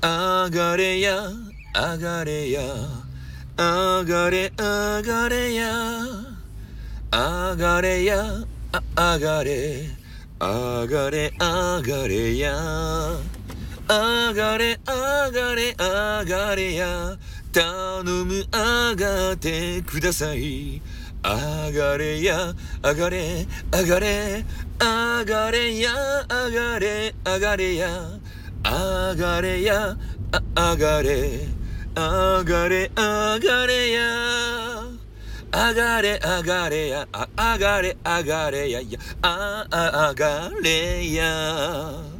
上がれや上がれや上がれ上がれや上がれやあ上がれ上がれ上がれや上がれ上がれ上がれや頼む上がってください。上がれや上がれ上がれ上がれや上がれ上がれや上がれや上がれ上がれ上がれや。上がれ上がれや上がれ上がれややああ上がれや。